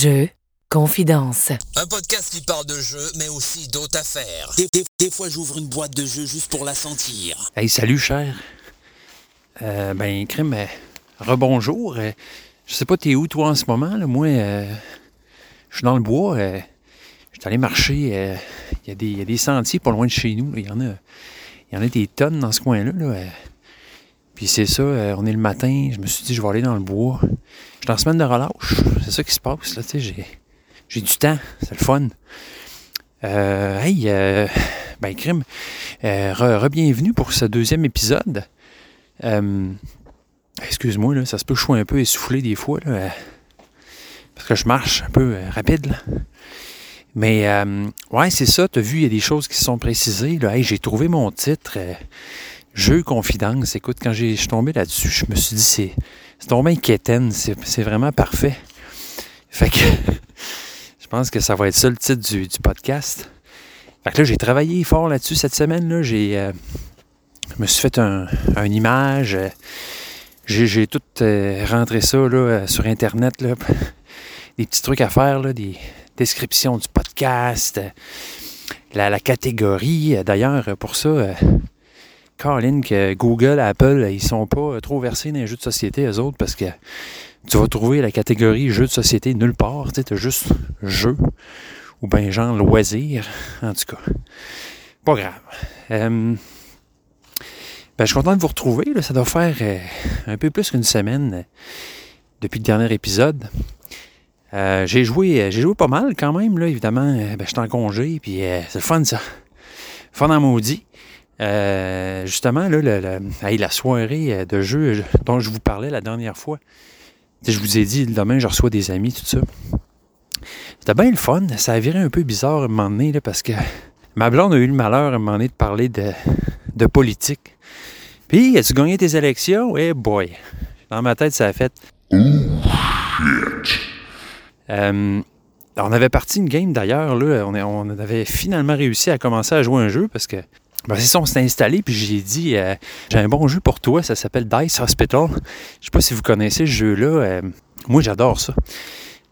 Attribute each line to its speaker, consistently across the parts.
Speaker 1: Jeux, confidence.
Speaker 2: Un podcast qui parle de jeux, mais aussi d'autres affaires. Des, des- des fois, j'ouvre une boîte de jeux juste pour la sentir.
Speaker 3: Hey, salut, cher. Euh, ben, crime, euh, rebonjour. Euh, je sais pas, t'es où, toi, en ce moment? Là? Moi, euh, je suis dans le bois. euh, je suis allé marcher. euh, Il y, a des- il y a des sentiers pas loin de chez nous. Il y, en a, il y en a des tonnes dans ce coin-là. là. Puis c'est ça, euh, on est le matin. Je me suis dit, je vais aller dans le bois. Je suis en semaine de relâche. C'est ça qui se passe. Là, j'ai, j'ai du temps. C'est le fun. Euh, hey, euh, ben, crime. Euh, re- re-bienvenue pour ce deuxième épisode. Euh, excuse-moi, là, ça se peut que je sois un peu essoufflé des fois, là, parce que je marche un peu rapide. Mais ouais, c'est ça, tu as vu, il y a des choses qui sont précisées. Hey, j'ai trouvé mon titre, Jeu Confidence. Écoute, quand je suis tombé là-dessus, je me suis dit, c'est, c'est tombé inquiétaine, c'est, vraiment parfait. Fait que je pense que ça va être ça le titre du, podcast. Fait que là, j'ai travaillé fort là-dessus cette semaine. J'ai, euh, je me suis fait un, une image. J'ai, tout euh, rentré ça euh, sur Internet. Là. Des petits trucs à faire, des descriptions du podcast, la, la catégorie. D'ailleurs, pour ça, Colin, que Google, Apple, ils sont pas euh, trop versés dans les jeux de société, eux autres, parce que tu vas trouver la catégorie jeux de société nulle part. Tu as juste jeu ou bien genre loisir. En tout cas, pas grave. Euh, ben, je suis content de vous retrouver. Ça doit faire euh, un peu plus qu'une semaine depuis le dernier épisode. J'ai joué j'ai joué pas mal quand même, là, évidemment. Ben, j'étais en congé, puis c'est le fun, ça. Fun en maudit. Euh, justement, là, le- le- hey, la soirée euh, de jeu je- dont je vous parlais la dernière fois. Je vous ai dit, demain, je reçois des amis, tout ça. C'était bien le fun. Ça a viré un peu bizarre à un moment donné, là, parce que ma blonde a eu le malheur à un moment donné de parler de, de politique. Puis, as-tu gagné tes élections? Eh boy! Dans ma tête, ça a fait. Euh, on avait parti une game d'ailleurs, là, on avait finalement réussi à commencer à jouer un jeu parce que ben, c'est ça, on s'est installé puis j'ai dit euh, j'ai un bon jeu pour toi, ça s'appelle Dice Hospital. Je sais pas si vous connaissez ce jeu-là. euh, moi j'adore ça.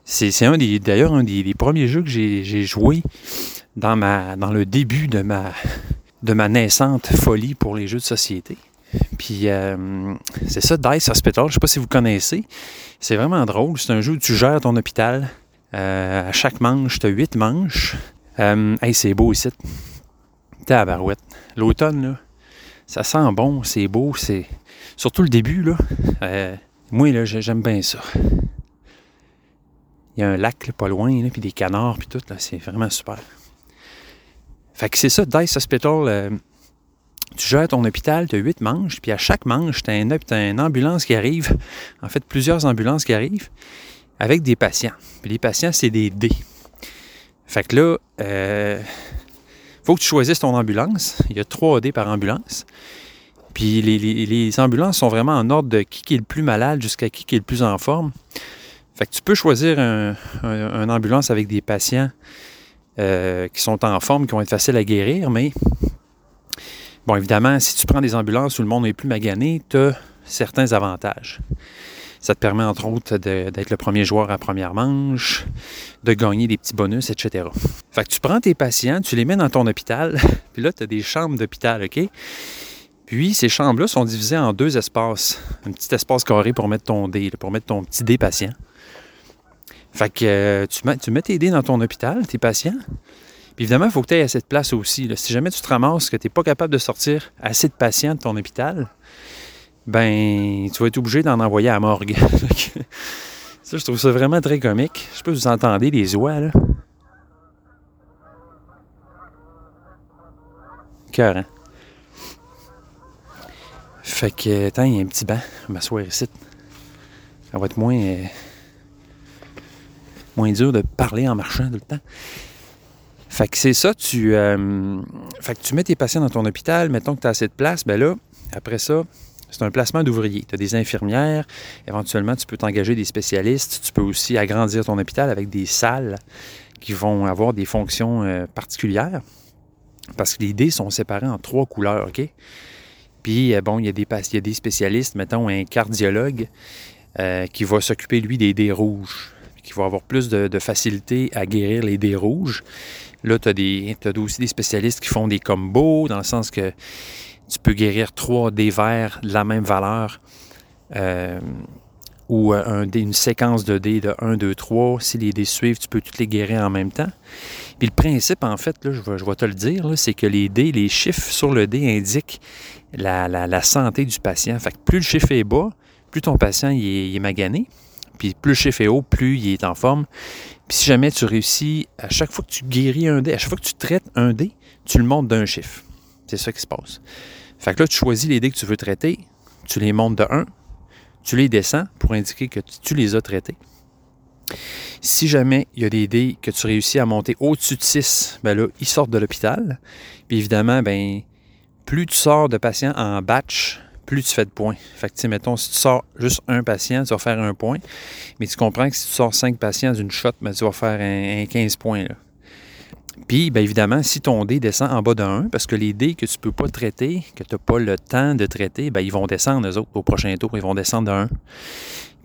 Speaker 3: C'est un des d'ailleurs un des, premiers jeux que j'ai joué dans ma dans le début de ma de ma naissante folie pour les jeux de société. Puis euh, c'est ça, Dice Hospital. Je sais pas si vous connaissez. C'est vraiment drôle. C'est un jeu où tu gères ton hôpital. À chaque manche, tu as huit manches. Hey, c'est beau ici. Tabarouette. L'automne, là, ça sent bon, c'est beau. c'est Surtout le début, là. Euh, moi, là, j'ai- j'aime bien ça. Il y a un lac là, pas loin, puis des canards, puis tout. là, C'est vraiment super. Fait que c'est ça, Dice Hospital. euh, tu gères ton hôpital, tu as huit manches, puis à chaque manche, tu as, une ambulance qui arrive, en fait plusieurs ambulances qui arrivent, avec des patients. Puis les patients, c'est des dés. Fait que là, euh, faut que tu choisisses ton ambulance. Il y a trois dés par ambulance. Puis les, ambulances sont vraiment en ordre de qui, est le plus malade jusqu'à qui, qui est le plus en forme. Fait que tu peux choisir un, un- un ambulance avec des patients euh, qui sont en forme, qui vont être faciles à guérir, mais Bon, évidemment, si tu prends des ambulances où le monde est plus magané, tu as certains avantages. Ça te permet, entre autres, d'être le premier joueur à première manche, de gagner des petits bonus, etc. Fait que tu prends tes patients, tu les mets dans ton hôpital, puis là, tu as des chambres d'hôpital, OK? Puis, ces chambres-là sont divisées en deux espaces. Un petit espace carré pour mettre ton dé, pour mettre ton petit dé patient. Fait que euh, tu, mets, tes dés dans ton hôpital, tes patients, puis évidemment, il faut que tu aies assez de place aussi. Si jamais tu te ramasses que tu n'es pas capable de sortir assez de patients de ton hôpital, ben tu vas être obligé d'en envoyer à la morgue. Ça, je trouve ça vraiment très comique. Je sais pas si vous entendez les oies, là. Cœur, hein? Fait que, attends, il y a un petit banc. M'asseoir ici. Ça va être moins, euh, moins dur de parler en marchant tout le temps. Fait que c'est ça, tu, euh, fait que tu mets tes patients dans ton hôpital, mettons que tu as assez de place, ben là, après ça, c'est un placement d'ouvriers. Tu as des infirmières, éventuellement tu peux t'engager des spécialistes, tu peux aussi agrandir ton hôpital avec des salles qui vont avoir des fonctions euh, particulières. Parce que les dés sont séparés en trois couleurs, OK? Puis, euh, bon, il y, a des, spécialistes, mettons un cardiologue, euh, qui va s'occuper, lui, des dés rouges. qui vont avoir plus de, de facilité à guérir les dés rouges. Là, tu as, as, aussi des spécialistes qui font des combos, dans le sens que tu peux guérir trois dés verts de la même valeur. Euh, ou un, une séquence de dés de 1, 2, 3. Si les dés suivent, tu peux toutes les guérir en même temps. Puis le principe, en fait, là, je, vais, te le dire, c'est que les dés, les chiffres sur le dé indiquent la, santé du patient. Fait que plus le chiffre est bas, plus ton patient il est magané. Puis plus le chiffre est haut, plus il est en forme. Puis si jamais tu réussis, à chaque fois que tu guéris un dé, à chaque fois que tu traites un dé, tu le montes d'un chiffre. C'est ça qui se passe. Fait que là, tu choisis les dés que tu veux traiter, tu les montes de 1, tu les descends pour indiquer que tu les as traités. Si jamais il y a des dés que tu réussis à monter au-dessus de 6, ben là, ils sortent de l'hôpital. Puis évidemment, ben, plus tu sors de patients en batch, plus tu fais de points. Fait que, mettons, si tu sors juste un patient, tu vas faire un point. Mais tu comprends que si tu sors cinq patients d'une shot, ben, tu vas faire un, un 15 points. Là. Puis, bien évidemment, si ton dé descend en bas de 1, parce que les dés que tu ne peux pas traiter, que tu n'as pas le temps de traiter, bien, ils vont descendre, eux autres, au prochain tour, ils vont descendre de 1.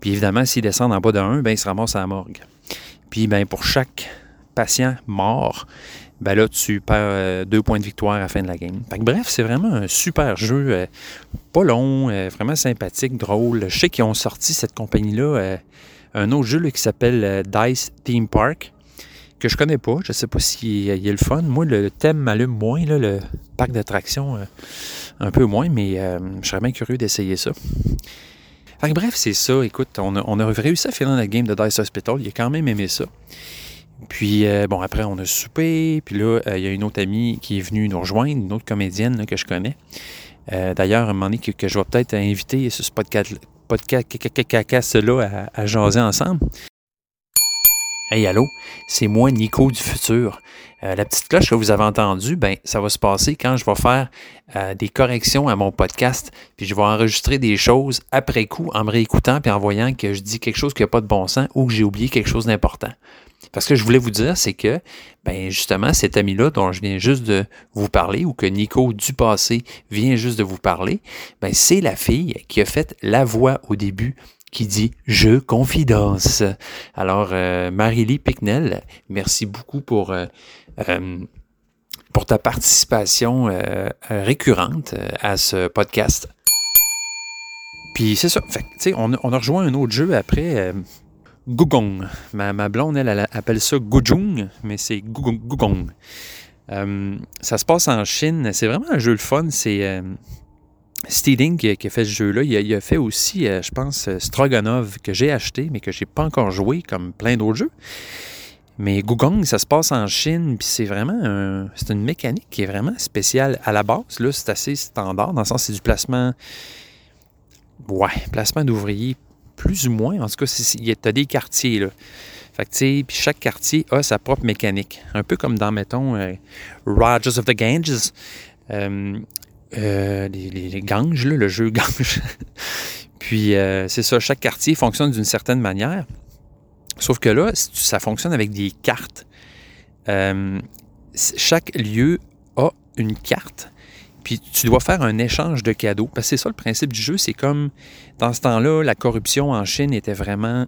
Speaker 3: Puis évidemment, s'ils descendent en bas de 1, bien, ils se ramassent à la morgue. Puis, bien, pour chaque patient mort, ben là, tu perds euh, deux points de victoire à la fin de la game. Que, bref, c'est vraiment un super jeu, euh, pas long, euh, vraiment sympathique, drôle. Je sais qu'ils ont sorti cette compagnie-là, un autre jeu qui s'appelle Dice Theme Park, que je connais pas. Je sais pas s'il y a le fun. Moi, le thème m'allume moins, le parc d'attractions, euh, un peu moins, mais je serais bien curieux d'essayer ça. Fait que, bref, c'est ça. Écoute, on a, réussi à finir la game de Dice Hospital. Il a quand même aimé ça. Puis, euh, bon, après, on a soupé. Puis là, il euh, y a une autre amie qui est venue nous rejoindre, une autre comédienne que je connais. Euh, D'ailleurs, un moment donné, que, je vais peut-être inviter ce podcast, podcast-là à, à jaser ensemble. Hey, allô, c'est moi, Nico du futur. Euh, la petite cloche que vous avez entendue, ben, ça va se passer quand je vais faire euh, des corrections à mon podcast, puis je vais enregistrer des choses après coup en me réécoutant puis en voyant que je dis quelque chose qui n'a pas de bon sens ou que j'ai oublié quelque chose d'important. Parce que je voulais vous dire, c'est que, ben justement, cet ami-là dont je viens juste de vous parler, ou que Nico du passé vient juste de vous parler, ben c'est la fille qui a fait la voix au début qui dit Je confidence. Alors, euh, Marie-Lie Picknell, merci beaucoup pour, euh, euh, pour ta participation récurrente à ce podcast. Puis c'est ça. Fait, on, on a rejoint un autre jeu après. Gugong. Ma, blonde, elle, elle, appelle ça Gujung, mais c'est Gugong. Euh, ça se passe en Chine. C'est vraiment un jeu fun. C'est Steeding qui, a fait ce jeu-là. Il, a fait aussi, euh, je pense, Stroganov, que j'ai acheté, mais que j'ai pas encore joué, comme plein d'autres jeux. Mais Gugong, ça se passe en Chine, puis c'est vraiment un, c'est une mécanique qui est vraiment spéciale. À la base, là, c'est assez standard, dans le sens c'est du placement, ouais, placement d'ouvriers plus ou moins. En tout cas, tu as des quartiers. Fait que, puis chaque quartier a sa propre mécanique. Un peu comme dans, mettons, euh, Rogers of the Ganges. Euh, euh, les, Ganges, là, le jeu Ganges. puis, euh, c'est ça, chaque quartier fonctionne d'une certaine manière. Sauf que là, ça fonctionne avec des cartes. Euh, chaque lieu a une carte puis tu dois faire un échange de cadeaux. Parce que c'est ça le principe du jeu. C'est comme dans ce temps-là, la corruption en Chine était vraiment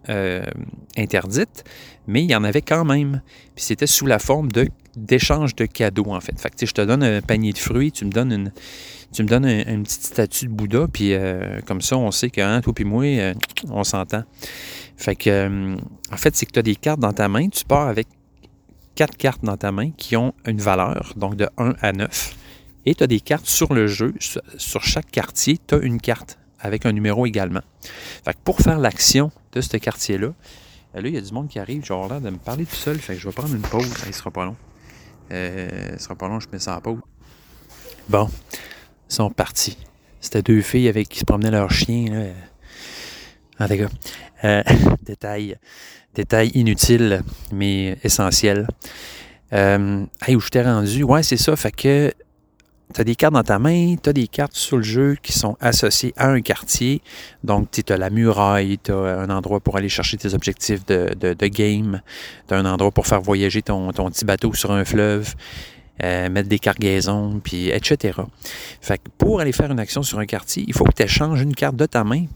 Speaker 3: interdite, mais il y en avait quand même. Puis c'était sous la forme d'échange de cadeaux, en fait. Fait que je te donne un panier de fruits, tu me donnes une, tu me donnes un, une petite statue de Bouddha, puis euh, comme ça, on sait que hein, toi et moi, euh, on s'entend. Fait que, euh, en fait, c'est que tu as des cartes dans ta main, tu pars avec quatre cartes dans ta main qui ont une valeur, donc de 1 à 9. Et tu as des cartes sur le jeu. Sur chaque quartier, tu as une carte avec un numéro également. Fait que pour faire l'action de ce quartier-là, là, il y a du monde qui arrive. J'ai l'air de me parler tout seul. Fait que je vais prendre une pause. Il sera pas long. Euh, il sera pas long, je mets ça en pause. Bon, sont partis. C'était deux filles avec qui se promenaient leur chien. Là. En tout euh, détail, détail inutile, mais essentiel. Euh, hey, où je t'ai rendu? Ouais, c'est ça. Fait que tu as des cartes dans ta main, tu as des cartes sur le jeu qui sont associées à un quartier. Donc, tu as la muraille, tu as un endroit pour aller chercher tes objectifs de, de, de game, tu as un endroit pour faire voyager ton, ton petit bateau sur un fleuve, euh, mettre des cargaisons, puis etc. Fait pour aller faire une action sur un quartier, il faut que tu échanges une carte de ta main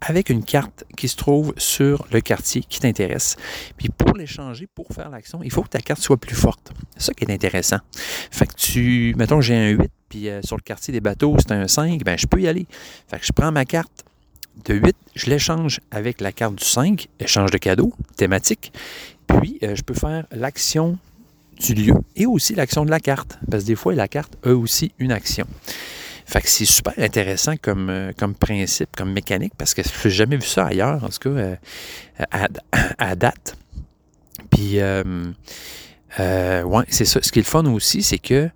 Speaker 3: avec une carte qui se trouve sur le quartier qui t'intéresse. Puis pour l'échanger, pour faire l'action, il faut que ta carte soit plus forte. C'est ça qui est intéressant. Fait que tu, mettons, j'ai un 8, puis euh, sur le quartier des bateaux, c'est un 5, ben je peux y aller. Fait je prends ma carte de 8, je l'échange avec la carte du 5, échange de cadeaux, thématique. Puis euh, je peux faire l'action du lieu et aussi l'action de la carte. Parce que des fois, la carte a aussi une action. Fait que c'est super intéressant comme, euh, comme principe, comme mécanique, parce que je n'ai jamais vu ça ailleurs, en tout cas, euh, à, date. Puis, euh, ouais, c'est ça. Ce qui est le fun aussi, c'est que,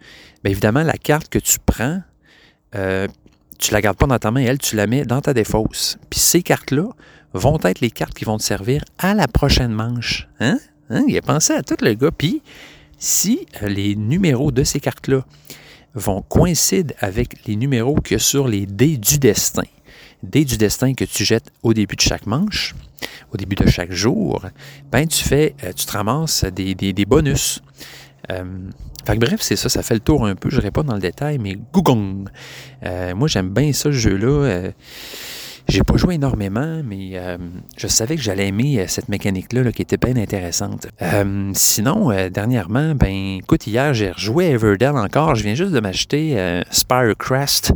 Speaker 3: bien évidemment, la carte que tu prends, tu la gardes pas dans ta main, elle, tu la mets dans ta défausse. Puis ces cartes-là vont être les cartes qui vont te servir à la prochaine manche. Hein? hein? Il a pensé à tout le gars. Puis, si les numéros de ces cartes-là vont coïncider avec les numéros a sur les dés du destin. Dés du destin que tu jettes au début de chaque manche, au début de chaque jour, ben tu fais, euh, tu te ramasses des, bonus. Euh, bref, c'est ça, ça fait le tour un peu. Je n'irai pas dans le détail, mais gougong. Euh, moi, j'aime bien ce jeu-là. J'ai pas joué énormément, mais euh, je savais que j'allais aimer euh, cette mécanique-là qui était bien intéressante. Euh, sinon, dernièrement, ben écoute, hier j'ai rejoué Everdell encore. Je viens juste de m'acheter Spirecrest.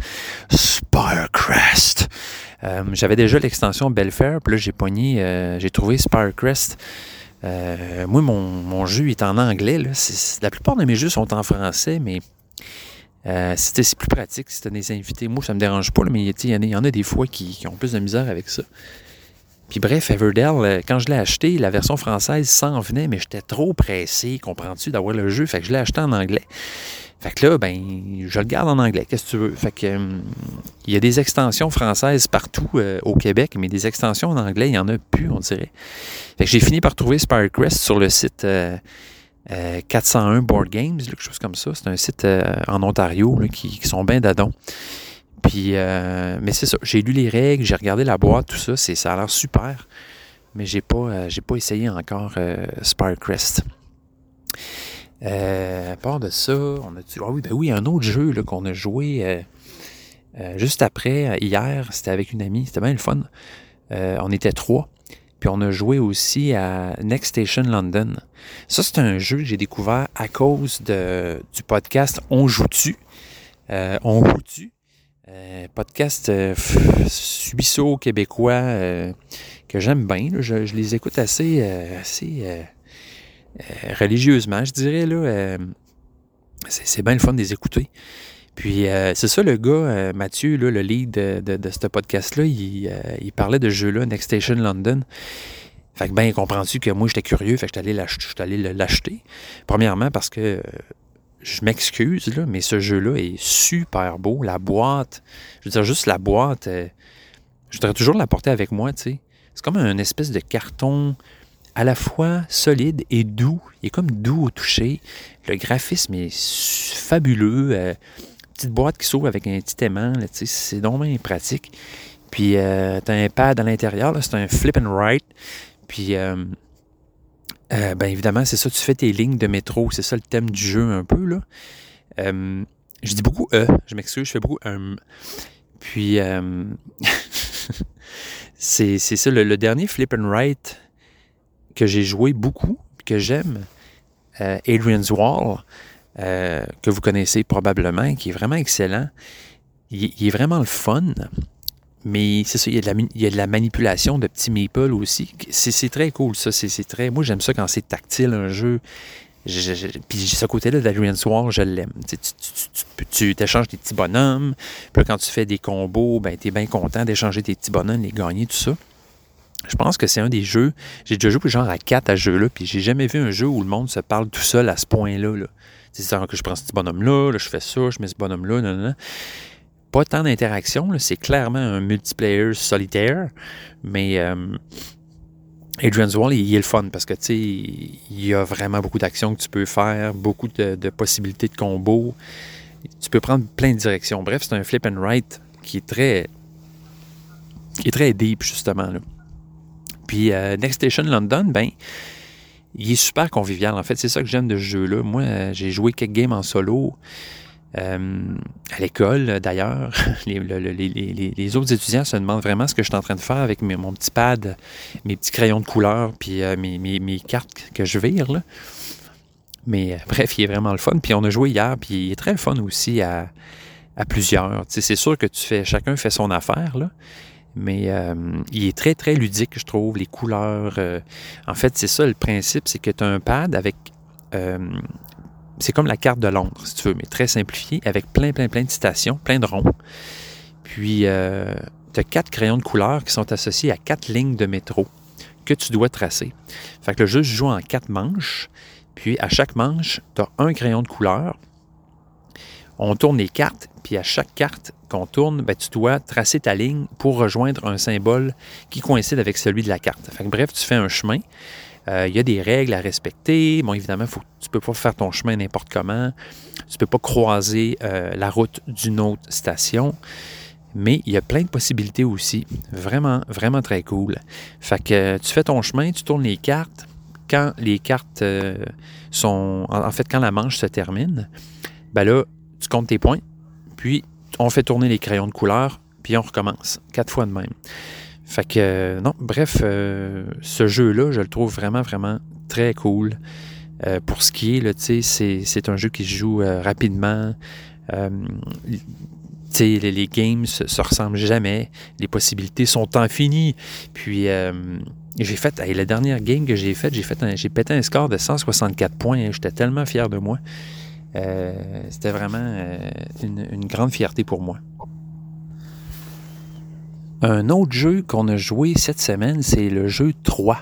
Speaker 3: Spirecrest. J'avais déjà l'extension Belfair, puis là j'ai pogné, j'ai trouvé Spirecrest. moi, mon, jeu est en anglais. La plupart de mes jeux sont en français, mais euh, c'est plus pratique si tu as des invités. Moi, ça me dérange pas, mais il y, en a des fois qui, ont plus de misère avec ça. Puis bref, Everdell, euh, quand je l'ai acheté, la version française s'en venait, mais j'étais trop pressé, comprends-tu, d'avoir le jeu. Fait que je l'ai acheté en anglais. Fait que là, ben, je le garde en anglais. Qu'est-ce que tu veux? Fait que euh, il y a des extensions françaises partout au Québec, mais des extensions en anglais, il n'y en a plus, on dirait. Fait que j'ai fini par trouver Spirecrest sur le site 401 euh, Board Games, quelque chose comme ça. C'est un site euh, en Ontario qui, sont bien d'adon. Puis, euh, mais c'est ça. J'ai lu les règles, j'ai regardé la boîte, tout ça. C'est, ça a l'air super. Mais j'ai pas, j'ai pas essayé encore Spirecrest. à part de ça, on a ah oui, ben oui, un autre jeu qu'on a joué juste après, hier, c'était avec une amie, c'était bien le fun. on était trois. Puis on a joué aussi à Next Station London. Ça, c'est un jeu que j'ai découvert à cause de, du podcast On joue-tu. Euh, on joue-tu. Euh, podcast euh, suisseau-québécois que j'aime bien. Je, les écoute assez, assez religieusement, je dirais. C'est, bien le fun de les écouter. Puis euh, c'est ça, le gars, euh, Mathieu, le lead de, de, ce podcast-là, il, euh, parlait de jeu-là, Next Station London. Fait que ben, comprends-tu que moi, j'étais curieux, fait que j'étais allé l'acheter. Premièrement, parce que je m'excuse, là, mais ce jeu-là est super beau. La boîte, je veux dire, juste la boîte, je voudrais toujours la porter avec moi, tu sais. C'est comme un espèce de carton à la fois solide et doux. Il est comme doux au toucher. Le graphisme est fabuleux petite boîte qui s'ouvre avec un petit aimant. C'est donc bien pratique. Puis, euh, tu as un pad à l'intérieur. C'est un flip and write. Puis, euh, euh, ben évidemment, c'est ça. Tu fais tes lignes de métro. C'est ça le thème du jeu un peu. Là. je dis beaucoup E. Je m'excuse. Je fais beaucoup um. Puis, c'est ça. Le, dernier flip and write que j'ai joué beaucoup, que j'aime, Adrian's Wall. Euh, que vous connaissez probablement, qui est vraiment excellent. Il, est vraiment le fun. Mais c'est ça, il y, a de la, manipulation de petits meeples aussi. C'est très cool, ça. C'est très. Moi, j'aime ça quand c'est tactile, un jeu. puis ce côté-là d'Adrian Soir, je l'aime. Tu t'échanges des petits bonhommes. Puis quand tu fais des combos, ben, tu es bien content d'échanger tes petits bonhommes, les gagner, tout ça. Je pense que c'est un des jeux. J'ai déjà joué genre à 4 à ce jeu-là, puis j'ai jamais vu un jeu où le monde se parle tout seul à ce point-là. Là. C'est que je prends ce bonhomme-là, je fais ça, je mets ce bonhomme-là, non, non. Pas tant d'interaction, c'est clairement un multiplayer solitaire, mais euh, Adrian's Wall, il, est le fun parce que, tu sais, il y a vraiment beaucoup d'actions que tu peux faire, beaucoup de, possibilités de combos. Tu peux prendre plein de directions. Bref, c'est un flip and write qui est très, qui est très deep, justement. Puis euh, Next Station London, ben, il est super convivial. En fait, c'est ça que j'aime de ce jeu-là. Moi, euh, j'ai joué quelques games en solo. Euh, à l'école, d'ailleurs, les, autres étudiants se demandent vraiment ce que je suis en train de faire avec mon petit pad, mes petits crayons de couleur, puis euh, mes, cartes que je vire. Mais euh, bref, il est vraiment le fun. Puis on a joué hier, puis il est très fun aussi à, à plusieurs. c'est sûr que tu fais, chacun fait son affaire, là. Mais il est très, très ludique, je trouve, les couleurs. en fait, c'est ça le principe, c'est que tu as un pad avec c'est comme la carte de Londres, si tu veux, mais très simplifiée, avec plein, plein, plein de citations, plein de ronds. Puis, euh, tu as quatre crayons de couleur qui sont associés à quatre lignes de métro que tu dois tracer. Fait que le jeu se joue en quatre manches. Puis, à chaque manche, tu as un crayon de couleur. On tourne les cartes, puis à chaque carte qu'on tourne, ben, tu dois tracer ta ligne pour rejoindre un symbole qui coïncide avec celui de la carte. Fait bref, tu fais un chemin. Euh, il y a des règles à respecter. Bon, évidemment, faut, tu ne peux pas faire ton chemin n'importe comment. Tu ne peux pas croiser euh, la route d'une autre station. Mais il y a plein de possibilités aussi. Vraiment, vraiment très cool. Fait que euh, tu fais ton chemin, tu tournes les cartes. Quand les cartes sont. En fait, quand la manche se termine, ben là, tu comptes tes points. Puis, on fait tourner les crayons de couleur. Puis, on recommence. Quatre fois de même. Fait que, euh, non, bref, euh, ce jeu-là, je le trouve vraiment, vraiment très cool. Euh, pour ce qui est, là, c'est un jeu qui se joue rapidement. Les, les, games se, se, ressemblent jamais. Les possibilités sont infinies. Puis, j'ai fait, la dernière game que j'ai faite, j'ai fait j'ai pété un score de 164 points. J'étais tellement fier de moi. C'était vraiment une grande fierté pour moi. Un autre jeu qu'on a joué cette semaine, c'est le jeu 3.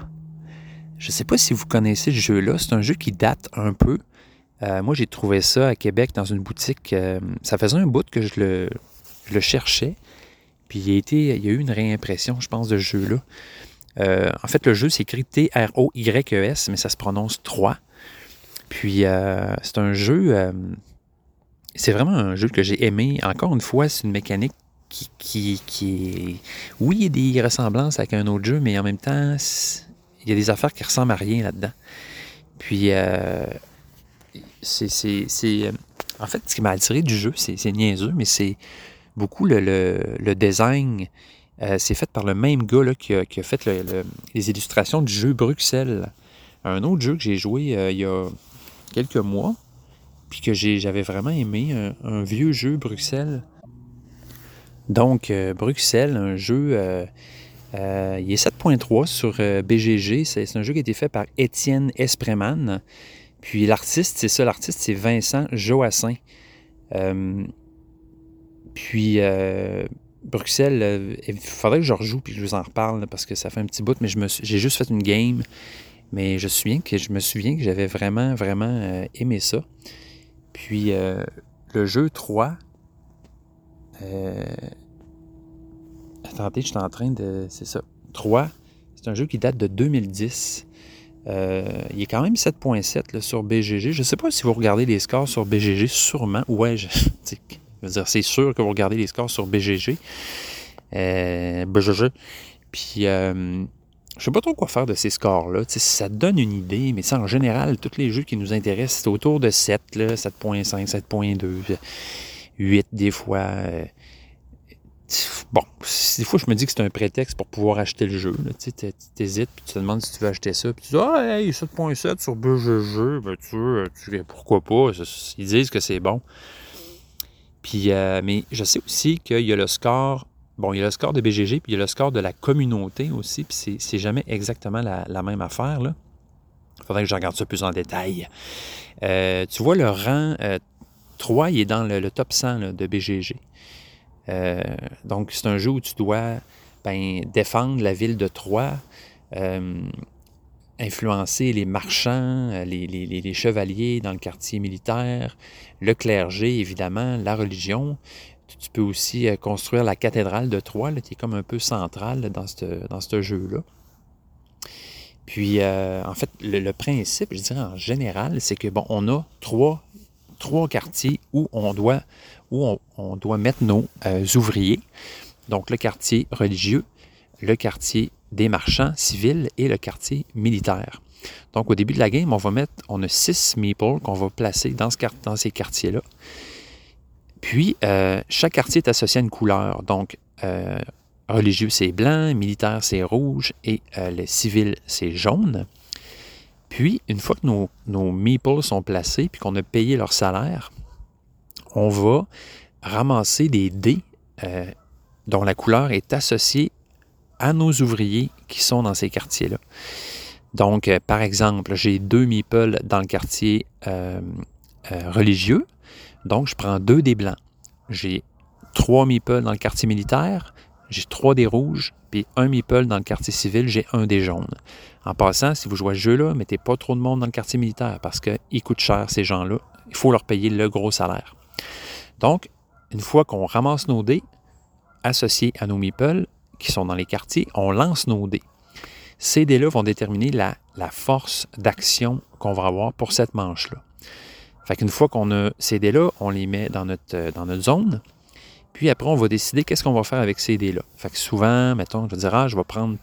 Speaker 3: Je ne sais pas si vous connaissez ce jeu-là. C'est un jeu qui date un peu. Euh, moi, j'ai trouvé ça à Québec dans une boutique. Euh, ça faisait un bout que je le, cherchais. Puis il y, a eu une réimpression, je pense, de ce jeu-là. Euh, en fait, le jeu, c'est écrit T-R-O-Y-E-S, mais ça se prononce 3. Puis c'est un jeu. c'est vraiment un jeu que j'ai aimé. Encore une fois, c'est une mécanique qui, est. Oui, il y a des ressemblances avec un autre jeu, mais en même temps, il y a des affaires qui ressemblent à rien là-dedans. Puis, euh, c'est. Euh, en fait, ce qui m'a attiré du jeu, c'est niaiseux, mais c'est beaucoup le, design. Euh, c'est fait par le même gars qui, a, fait les illustrations du jeu Bruxelles. Un autre jeu que j'ai joué il y a quelques mois, puis que j'avais vraiment aimé, un vieux jeu Bruxelles donc, euh, Bruxelles, un jeu, euh, euh, il est 7.3 sur BGG. C'est un jeu qui a été fait par Étienne Espreman. Puis l'artiste, c'est ça, l'artiste, c'est Vincent Joassin. puis Bruxelles, il faudrait que je rejoue puis je vous en reparle parce que ça fait un petit bout, mais j'ai juste fait une game. Mais je, souviens que, je me souviens que j'avais vraiment, vraiment aimé ça. Puis le jeu 3, euh... Attendez, je suis en train de. C'est ça. 3. C'est un jeu qui date de 2010. Euh, il est quand même 7.7 sur BGG. Je ne sais pas si vous regardez les scores sur BGG, sûrement. Ouais, je, veux dire, c'est sûr que vous regardez les scores sur BGG. Euh, BGG. Puis, euh, je sais pas trop quoi faire de ces scores-là. Ça donne une idée, mais en général, tous les jeux qui nous intéressent, c'est autour de 7, 7.5, 7.2. 8 des fois. Euh, bon, des fois, je me dis que c'est un prétexte pour pouvoir acheter le jeu. Tu hésites, puis tu te demandes si tu veux acheter ça. Puis tu dis, ah, hey, 7.7 sur BGG, ben, tu, tu pourquoi pas? Ils disent que c'est bon. Puis, euh, mais je sais aussi qu'il y a le score. Bon, il y a le score de BGG, puis il y a le score de la communauté aussi, puis c'est jamais exactement la, même affaire. Là. Il faudrait que je regarde ça plus en détail. Euh, tu vois le rang 3, il est dans le, top 100 de BGG. Euh, donc, c'est un jeu où tu dois ben, défendre la ville de Troyes, euh, influencer les marchands, euh, les, chevaliers dans le quartier militaire, le clergé, évidemment, la religion. Tu, peux aussi construire la cathédrale de Troyes, qui est comme un peu centrale dans ce jeu-là. Puis, en fait, le, principe, je dirais en général, c'est que, on a trois trois quartiers où on doit, où on, doit mettre nos euh, ouvriers. Donc le quartier religieux, le quartier des marchands civils et le quartier militaire. Donc au début de la game, on va mettre, on a six meeples qu'on va placer dans, ce, dans ces quartiers-là. Puis, euh, chaque quartier est associé à une couleur. Donc, euh, religieux, c'est blanc, militaire, c'est rouge et euh, les civils, c'est jaune. Puis, une fois que nos, nos meeples sont placés puis qu'on a payé leur salaire, on va ramasser des dés dont la couleur est associée à nos ouvriers qui sont dans ces quartiers-là. Donc, par exemple, j'ai deux meeples dans le quartier religieux. Donc, je prends deux des blancs. J'ai trois meeples dans le quartier militaire, j'ai trois des rouges, puis un meeple dans le quartier civil, j'ai un des jaunes. En passant, si vous jouez à ce jeu-là, mettez pas trop de monde dans le quartier militaire parce qu'ils coûtent cher, ces gens-là. Il faut leur payer le gros salaire. Donc, une fois qu'on ramasse nos dés associés à nos meeples qui sont dans les quartiers, on lance nos dés. Ces dés-là vont déterminer la, la force d'action qu'on va avoir pour cette manche-là. Fait qu'une fois qu'on a ces dés-là, on les met dans notre, euh, dans notre zone. Puis après, on va décider qu'est-ce qu'on va faire avec ces dés-là. Fait que souvent, mettons, je vais ah, je vais prendre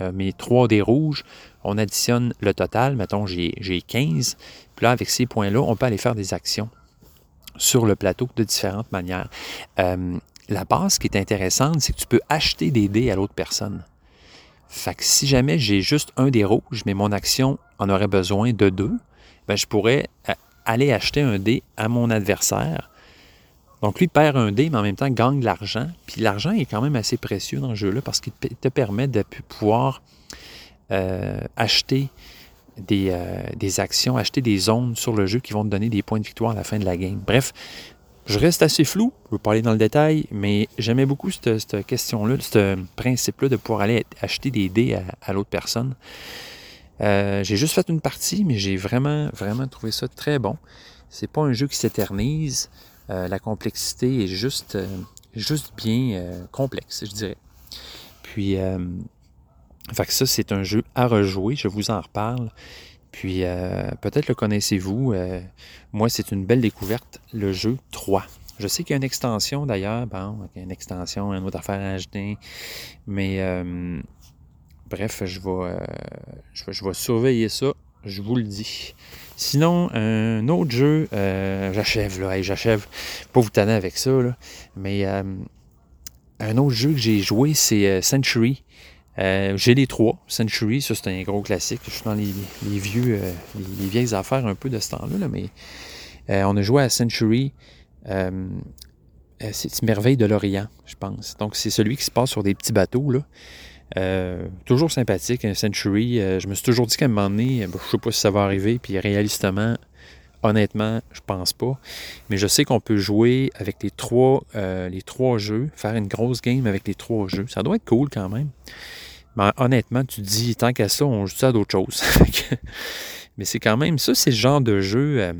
Speaker 3: euh, mes trois dés rouges, on additionne le total, mettons, j'ai 15. Puis là, avec ces points-là, on peut aller faire des actions sur le plateau de différentes manières. Euh, la base qui est intéressante, c'est que tu peux acheter des dés à l'autre personne. Fait que si jamais j'ai juste un des rouges, mais mon action en aurait besoin de deux, ben je pourrais aller acheter un dé à mon adversaire. Donc, lui perd un dé, mais en même temps gagne de l'argent. Puis l'argent est quand même assez précieux dans le jeu-là parce qu'il te permet de pouvoir euh, acheter des, euh, des, actions, acheter des zones sur le jeu qui vont te donner des points de victoire à la fin de la game. Bref, je reste assez flou, je veux parler dans le détail, mais j'aimais beaucoup cette, question-là, ce principe-là de pouvoir aller acheter des dés à l'autre personne. Euh, j'ai juste fait une partie, mais j'ai vraiment, vraiment trouvé ça très bon. C'est pas un jeu qui s'éternise. Euh, la complexité est juste, euh, juste bien complexe, je dirais. Puis, fait que ça, c'est un jeu à rejouer. Je vous en reparle. Puis, peut-être le connaissez-vous. moi, c'est une belle découverte, le jeu 3. Je sais qu'il y a une extension d'ailleurs. Bon, il y a une extension, une autre affaire à acheter. Mais Bref, je vais, euh, je, vais, surveiller ça, je vous le dis. Sinon, un autre jeu, euh, j'achève là, j'achève. Pas vous tanner avec ça, mais euh, un autre jeu que j'ai joué, c'est Century. j'ai les trois. Century, ça c'est un gros classique. Je suis dans les, vieux, les, vieilles affaires un peu de ce temps-là, là, mais on a joué à Century. c'est Merveille de l'Orient, je pense. Donc c'est celui qui se passe sur des petits bateaux. Là. Euh, toujours sympathique, un Century. Euh, je me suis toujours dit qu'à un moment donné, je je sais pas si ça va arriver, puis réalistement, honnêtement, je pense pas. Mais je sais qu'on peut jouer avec les trois, euh, les trois jeux, faire une grosse game avec les trois jeux. Ça doit être cool quand même. Mais honnêtement, tu te dis, tant qu'à ça, on joue ça à d'autres choses. Mais c'est quand même ça, c'est le genre de jeu.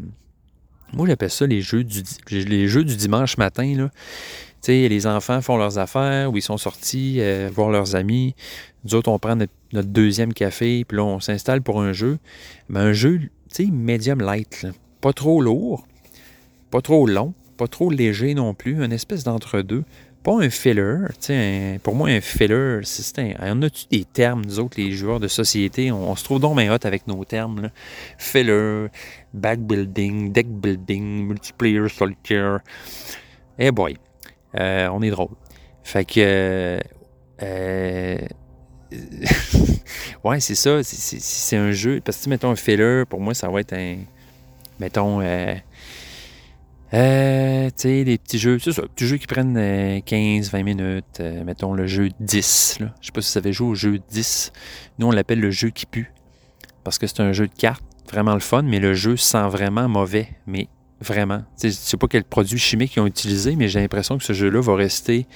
Speaker 3: moi, j'appelle ça les jeux du, les jeux du dimanche matin. Là les enfants font leurs affaires ou ils sont sortis euh, voir leurs amis. Nous autres, on prend notre, deuxième café, puis on s'installe pour un jeu. Mais un jeu, tu sais, medium light. Pas trop lourd, pas trop long, pas trop léger non plus. Une espèce d'entre-deux. Pas un filler. pour moi, un filler, c'est un. On a-tu des termes, nous autres, les joueurs de société? On, se trouve donc bien hot avec nos termes. Filler, backbuilding, deck building, multiplayer solitaire. Eh boy. Euh, on est drôle. Fait que. Euh, ouais, c'est ça. C'est un jeu. Parce que, mettons, un filler, pour moi, ça va être un. Mettons. Euh, euh, tu sais, des petits jeux, c'est ça, des petits jeux qui prennent 15-20 minutes. mettons le jeu 10. Là. Je sais pas si vous avez joué au jeu 10. Nous, on l'appelle le jeu qui pue. Parce que c'est un jeu de cartes, vraiment le fun, mais le jeu sent vraiment mauvais. Mais Vraiment. Je ne sais pas quel produit chimique ils ont utilisé, mais j'ai l'impression que ce jeu-là va rester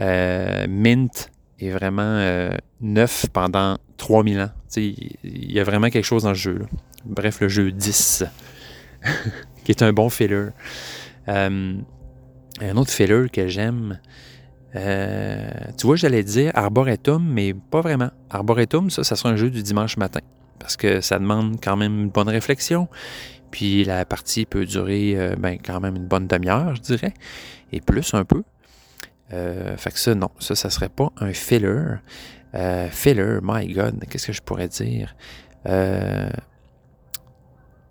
Speaker 3: euh, mint et vraiment euh, neuf pendant 3000 ans. Il y a vraiment quelque chose dans le jeu. Bref, le jeu 10, qui est un bon filler. Euh, un autre filler que j'aime, tu vois, j'allais dire Arboretum, mais pas vraiment. Arboretum, ça, ça sera un jeu du dimanche matin. Parce que ça demande quand même une bonne réflexion. Puis la partie peut durer euh, ben, quand même une bonne demi-heure, je dirais, et plus un peu. Euh, fait que ça, non, ça, ça serait pas un filler. Euh, filler, my God, qu'est-ce que je pourrais dire?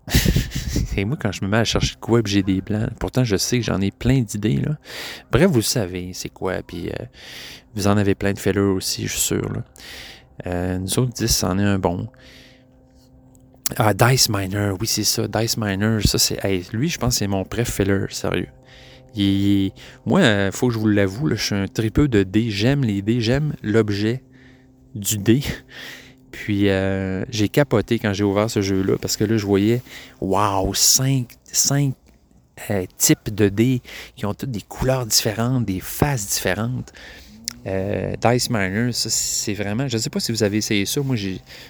Speaker 3: c'est moi, quand je me mets à chercher de quoi, j'ai des blancs, pourtant je sais que j'en ai plein d'idées. Là. Bref, vous savez c'est quoi, puis vous en avez plein de fillers aussi, je suis sûr. Nous autres 10, c'en est un bon. Ah, Dice Miner, oui, c'est ça. Dice Miner, ça, c'est. lui, je pense que c'est mon préf filler, sérieux. Moi, il euh, faut que je vous l'avoue, je suis un tripeux de dés. J'aime les dés, j'aime l'objet du dé. Puis euh, j'ai capoté quand j'ai ouvert ce jeu-là parce que là, je voyais, waouh, cinq, cinq euh, types de dés qui ont toutes des couleurs différentes, des faces différentes. Euh, Dice Miner, ça, c'est vraiment. Je ne sais pas si vous avez essayé ça. Moi,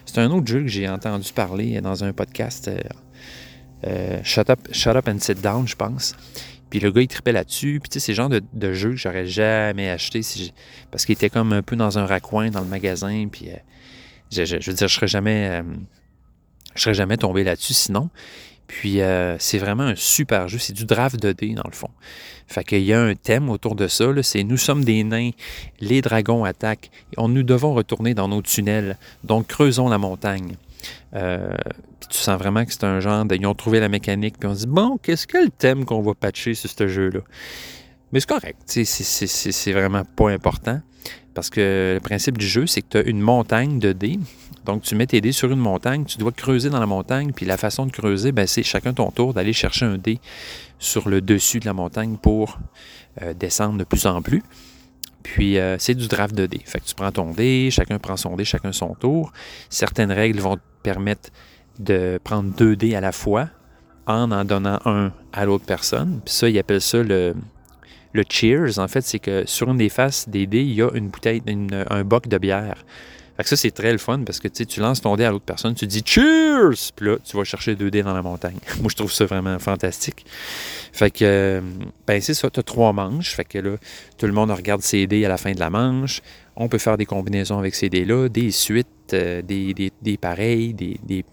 Speaker 3: c'est un autre jeu que j'ai entendu parler dans un podcast. Shut, up, Shut Up and Sit Down, je pense. Puis le gars, il tripait là-dessus. Puis tu sais, c'est le genre de, jeu que j'aurais jamais acheté parce qu'il était comme un peu dans un raccoin dans le magasin. Puis je, veux dire, je serais jamais, euh, je serais jamais tombé là-dessus sinon. Puis euh, c'est vraiment un super jeu. C'est du draft de dés, dans le fond. Fait qu'il y a un thème autour de ça. C'est nous sommes des nains, les dragons attaquent, et nous devons retourner dans nos tunnels. Donc creusons la montagne. Euh, tu sens vraiment que c'est un genre de. Ils ont trouvé la mécanique, puis on se dit bon, qu'est-ce que le thème qu'on va patcher sur ce jeu-là? Mais c'est correct, c'est vraiment pas important. Parce que le principe du jeu, c'est que tu as une montagne de dés. Donc, tu mets tes dés sur une montagne, tu dois creuser dans la montagne, puis la façon de creuser, ben, c'est chacun ton tour d'aller chercher un dé sur le dessus de la montagne pour euh, descendre de plus en plus. Puis, euh, c'est du draft de dés. Fait que tu prends ton dé, chacun prend son dé, chacun son tour. Certaines règles vont te permettre de prendre deux dés à la fois en en donnant un à l'autre personne. Puis ça, ils appellent ça le, le cheers, en fait, c'est que sur une des faces des dés, il y a une bouteille, un boc de bière. Fait que ça, c'est très le fun parce que tu lances ton dé à l'autre personne, tu dis cheers, puis là, tu vas chercher deux dés dans la montagne. Moi, je trouve ça vraiment fantastique. Fait que, ben, c'est ça, tu as trois manches. Fait que là, tout le monde regarde ses dés à la fin de la manche. On peut faire des combinaisons avec ces dés-là, des suites, euh, des, des, des, pareils, des, des.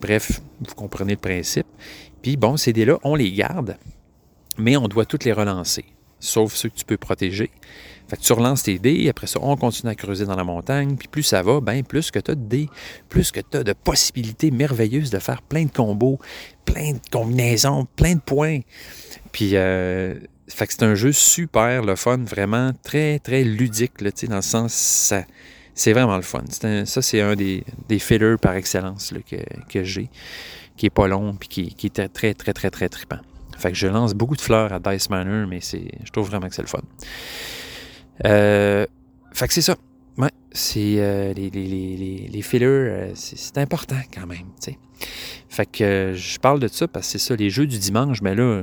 Speaker 3: Bref, vous comprenez le principe. Puis bon, ces dés-là, on les garde, mais on doit toutes les relancer sauf ceux que tu peux protéger. Fait que tu relances tes dés, après ça, on continue à creuser dans la montagne, puis plus ça va, ben plus que tu as de dés, plus que tu as de possibilités merveilleuses de faire plein de combos, plein de combinaisons, plein de points. Puis, euh, fait que c'est un jeu super, le fun, vraiment très, très ludique, là, dans le sens, ça, c'est vraiment le fun. ça, c'est un des, des fillers par excellence que, que j'ai, qui est pas long, puis qui, qui est très, très, très, très, très trippant. Fait que je lance beaucoup de fleurs à Dice Manor, mais c'est, je trouve vraiment que c'est le fun. Euh, fait que c'est ça. Ouais, c'est euh, les, les, les, fillers, euh, c'est, important quand même. sais. Fait que je parle de ça parce que c'est ça, les jeux du dimanche, mais là,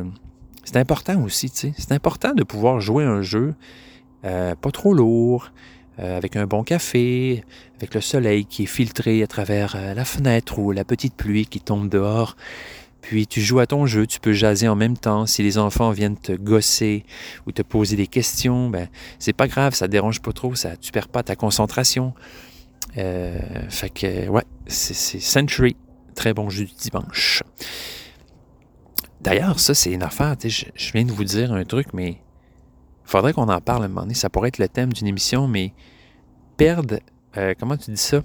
Speaker 3: c'est important aussi. sais. C'est important de pouvoir jouer un jeu pas trop lourd, avec un bon café, avec le soleil qui est filtré à travers la fenêtre ou la petite pluie qui tombe dehors. Puis tu joues à ton jeu, tu peux jaser en même temps. Si les enfants viennent te gosser ou te poser des questions, ben c'est pas grave, ça te dérange pas trop, ça tu perds pas ta concentration. Euh, fait que ouais, c'est Century, très bon jeu du dimanche. D'ailleurs, ça c'est une affaire, je, viens de vous dire un truc, mais il faudrait qu'on en parle à un moment donné. Ça pourrait être le thème d'une émission, mais perdre, euh, comment tu dis ça?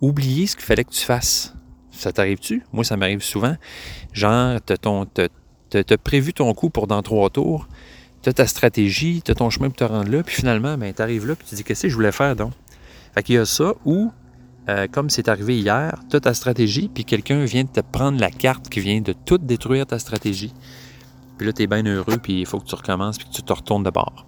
Speaker 3: Oublier ce qu'il fallait que tu fasses. Ça t'arrive-tu? Moi, ça m'arrive souvent. Genre, tu as, prévu ton coup pour dans trois tours, tu as ta stratégie, tu as ton chemin pour te rendre là, puis finalement, ben, tu arrives là, puis tu dis Qu'est-ce que je voulais faire donc? Fait qu'il y a ça, ou, euh, comme c'est arrivé hier, tu as ta stratégie, puis quelqu'un vient de te prendre la carte qui vient de tout détruire ta stratégie. Puis là, tu es bien heureux, puis il faut que tu recommences, puis que tu te retournes de bord.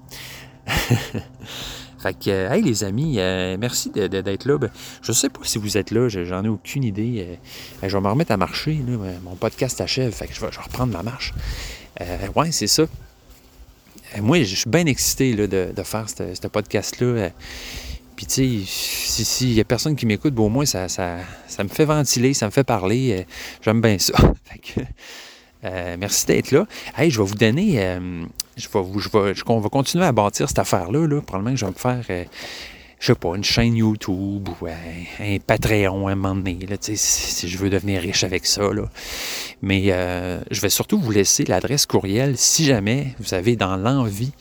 Speaker 3: Fait que, hey les amis, euh, merci d'être là. Ben, je sais pas si vous êtes là, j'en ai aucune idée. Euh, je vais me remettre à marcher. mon podcast achève, fait que je vais, reprendre ma marche. Euh, ouais, c'est ça. moi, je suis bien excité de, faire ce podcast-là. Puis, tu sais, s'il n'y a personne qui m'écoute, bon, au moins, ça, ça, me fait ventiler, ça me fait parler. J'aime bien ça. fait que, merci d'être là. Hey, je vais vous donner je vais, je vais, on va continuer à bâtir cette affaire-là. Là. Probablement que je vais me faire, euh, je sais pas, une chaîne YouTube ou un Patreon à un moment donné, là, si, je veux devenir riche avec ça. Là. Mais euh, je vais surtout vous laisser l'adresse courriel si jamais vous avez dans l'envie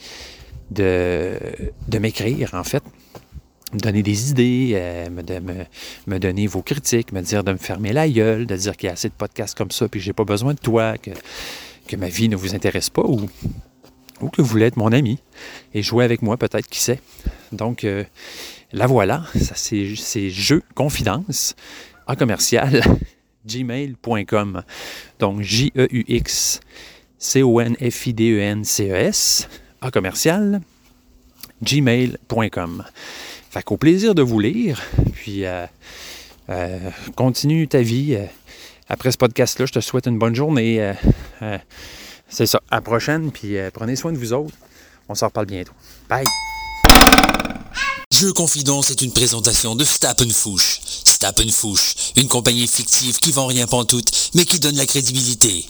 Speaker 3: de, de m'écrire, en fait. me donner des idées, euh, me, de- me- me donner vos critiques, me dire de me fermer la gueule, de dire qu'il y a assez de podcasts comme ça, puis que j'ai pas besoin de toi, que, que ma vie ne vous intéresse pas, ou, ou que vous voulez être mon ami et jouer avec moi, peut-être, qui sait. Donc, euh, la voilà, ça c'est jeu confidence en commercial gmail.com. Donc, J-E-U-X C-O-N-F-I-D-E-N-C-E-S en commercial gmail.com. Fait qu'au plaisir de vous lire, puis euh, euh, continue ta vie. après ce podcast-là, je te souhaite une bonne journée. C'est ça. À la prochaine, puis euh, prenez soin de vous autres. On s'en reparle bientôt. Bye!
Speaker 2: Jeux Confidence est une présentation de Stappenfouche. Stappenfouche, une compagnie fictive qui vend rien pantoute, mais qui donne la crédibilité.